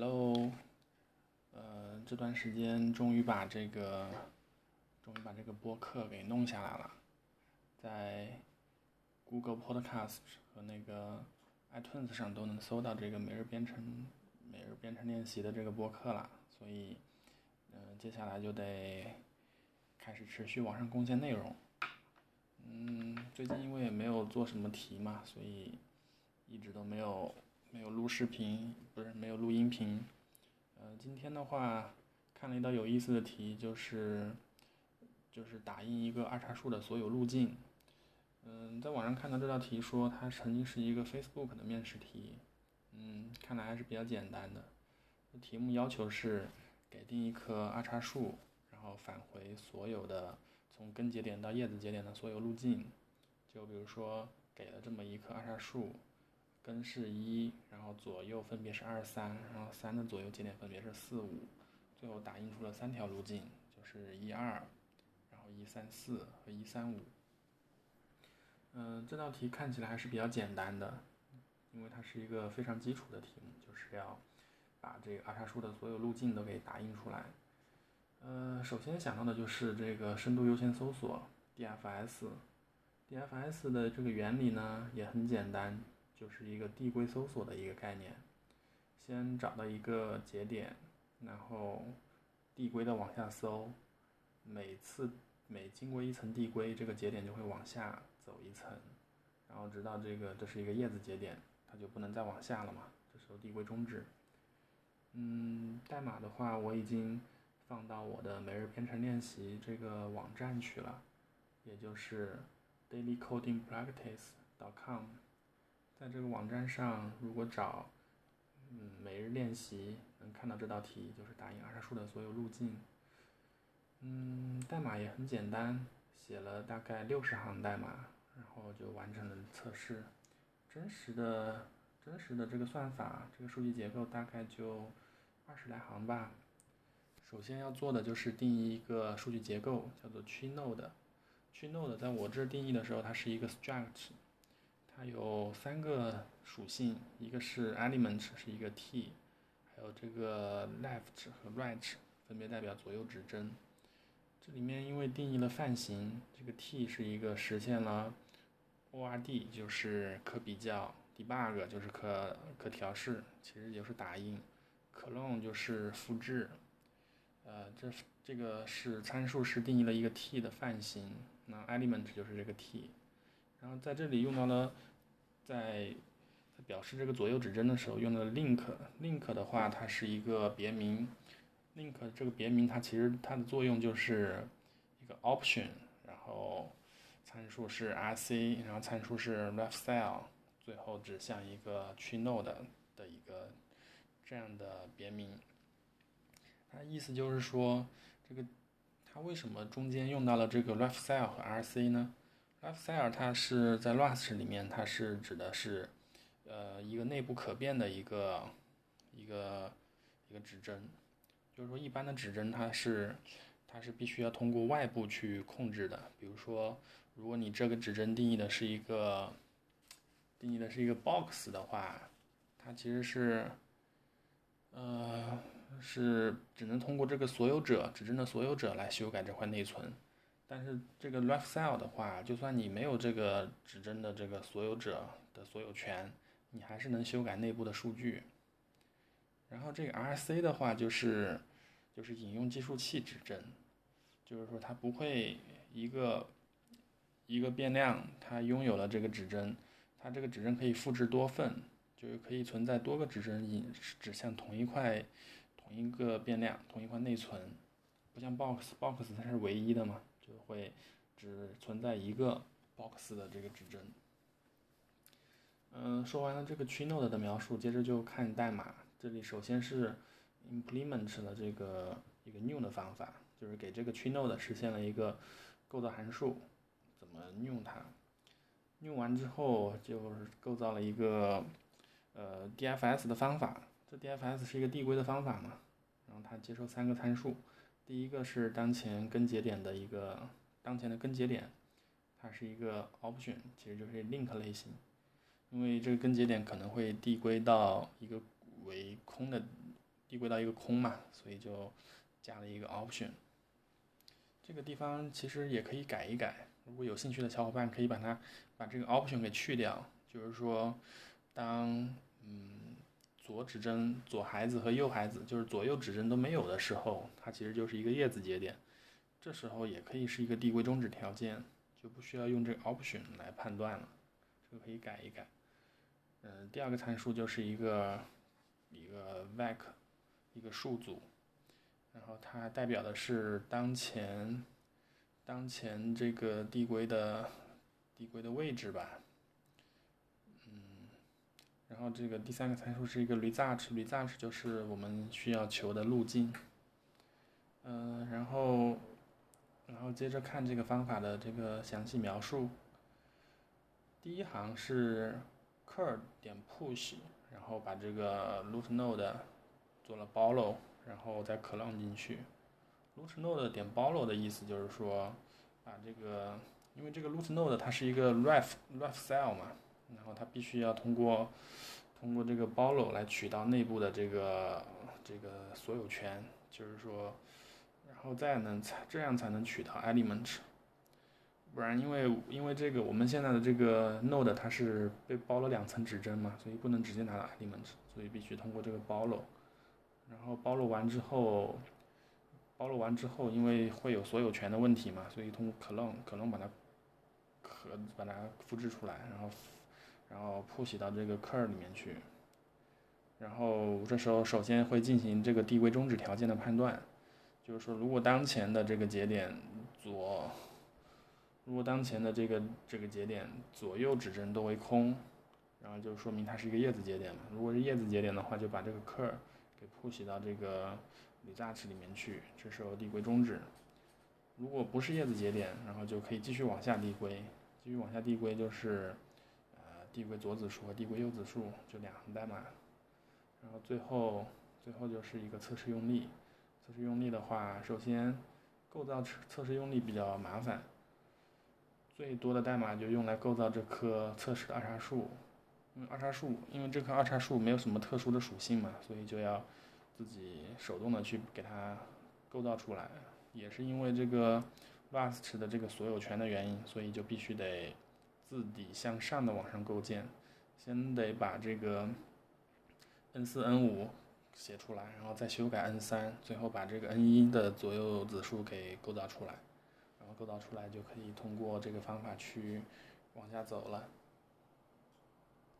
Hello，呃，这段时间终于把这个，终于把这个播客给弄下来了，在 Google Podcast 和那个 iTunes 上都能搜到这个每日编程每日编程练习的这个播客了，所以，嗯、接下来就得开始持续往上贡献内容。嗯，最近因为也没有做什么题嘛，所以一直都没有没有录视频，不是没有录音频。呃，今天的话看了一道有意思的题，就是就是打印一个二叉树的所有路径。嗯，在网上看到这道题说它曾经是一个 Facebook 的面试题，嗯，看来还是比较简单的。题目要求是给定一棵二叉树，然后返回所有的从根节点到叶子节点的所有路径。就比如说给了这么一棵二叉树，根是一，然后左右分别是二三，然后三的左右节点分别是四五，最后打印出了三条路径，就是一二，然后一三四和一三五。嗯，这道题看起来还是比较简单的，因为它是一个非常基础的题目，就是要把这个二叉树的所有路径都给打印出来。呃，首先想到的就是这个深度优先搜索 DFS。DFS 的这个原理呢也很简单，就是一个递归搜索的一个概念。先找到一个节点，然后递归的往下搜，每次每经过一层递归，这个节点就会往下走一层，然后直到这个这是一个叶子节点，它就不能再往下了嘛，这时候递归终止。嗯，代码的话我已经放到我的每日编程练习这个网站去了，也就是 dailycodingpractice.com，在这个网站上，如果找嗯每日练习，能看到这道题，就是打印二叉树的所有路径。嗯，代码也很简单，写了大概六十行代码，然后就完成了测试。真实的真实的这个算法，这个数据结构大概就二十来行吧。首先要做的就是定义一个数据结构，叫做 tree node。tree node 在我这定义的时候，它是一个 struct，它有三个属性，一个是 element 是一个 t，还有这个 left 和 right 分别代表左右指针。这里面因为定义了泛型，这个 t 是一个实现了 ORD，就是可比较；debug 就是可可调试，其实就是打印；clone 就是复制。呃，这这个是参数是定义了一个 t 的泛型，那 element 就是这个 t，然后在这里用到了，在在表示这个左右指针的时候用的 link，link 的话它是一个别名，link 这个别名它其实它的作用就是一个 option，然后参数是 rc，然后参数是 left cell，最后指向一个 tree node 的一个这样的别名。它意思就是说，这个它为什么中间用到了这个 left cell 和 rc 呢 Fsr 它是在 Rust 里面，它是指的是，呃，一个内部可变的一个一个一个指针，就是说一般的指针它是它是必须要通过外部去控制的。比如说，如果你这个指针定义的是一个定义的是一个 box 的话，它其实是，呃。是只能通过这个所有者指针的所有者来修改这块内存，但是这个 left cell 的话，就算你没有这个指针的这个所有者的所有权，你还是能修改内部的数据。然后这个 RC 的话，就是就是引用计数器指针，就是说它不会一个一个变量，它拥有了这个指针，它这个指针可以复制多份，就是可以存在多个指针引指向同一块。同一个变量，同一块内存，不像 box，box 它是唯一的嘛，就会只存在一个 box 的这个指针。嗯，说完了这个 tree node 的描述，接着就看代码。这里首先是 implement 了这个一个 new 的方法，就是给这个 tree node 实现了一个构造函数，怎么 new 它？new 完之后就是构造了一个呃 DFS 的方法。这 DFS 是一个递归的方法嘛，然后它接收三个参数，第一个是当前根节点的一个当前的根节点，它是一个 option，其实就是 link 类型，因为这个根节点可能会递归到一个为空的递归到一个空嘛，所以就加了一个 option。这个地方其实也可以改一改，如果有兴趣的小伙伴可以把它把这个 option 给去掉，就是说当左指针左孩子和右孩子就是左右指针都没有的时候，它其实就是一个叶子节点，这时候也可以是一个递归终止条件，就不需要用这个 option 来判断了，这个可以改一改。嗯，第二个参数就是一个一个 vec，一个数组，然后它代表的是当前当前这个递归的递归的位置吧。然后这个第三个参数是一个 research，research 就是我们需要求的路径。嗯，然后然后接着看这个方法的这个详细描述。第一行是。cur 点 push，然后把这个 root node 做了 borrow，然后再 clone 进去。root node 点 borrow 的意思就是说，把这个，因为这个 root node 它是一个 ref ref cell 嘛，然后它必须要通过通过这个 borrow 来取到内部的这个这个所有权，就是说，然后再能才这样才能取到 element。不然，因为因为这个我们现在的这个 node 它是被包了两层指针嘛，所以不能直接拿到 element，所以必须通过这个包漏。然后包漏完之后，包漏完之后，因为会有所有权的问题嘛，所以通过 clone clone 把它可把它复制出来，然后然后 push 到这个 cur 里面去。然后这时候首先会进行这个递归终止条件的判断，就是说如果当前的这个节点左如果当前的这个这个节点左右指针都为空，然后就说明它是一个叶子节点嘛。如果是叶子节点的话，就把这个 cur 给 push 到这个 result 里面去，这时候递归终止。如果不是叶子节点，然后就可以继续往下递归，继续往下递归就是递归左子数和递归右子数，就两行代码。然后最后最后就是一个测试用力。测试用力的话，首先构造测试用力比较麻烦。最多的代码就用来构造这棵测试的二叉树，因为二叉树，因为这棵二叉树没有什么特殊的属性嘛，所以就要自己手动的去给它构造出来。也是因为这个 Rust 的这个所有权的原因，所以就必须得自底向上的往上构建，先得把这个 n 四 n 五写出来，然后再修改 n 三，最后把这个 n 一的左右子数给构造出来。然后构造出来就可以通过这个方法去往下走了。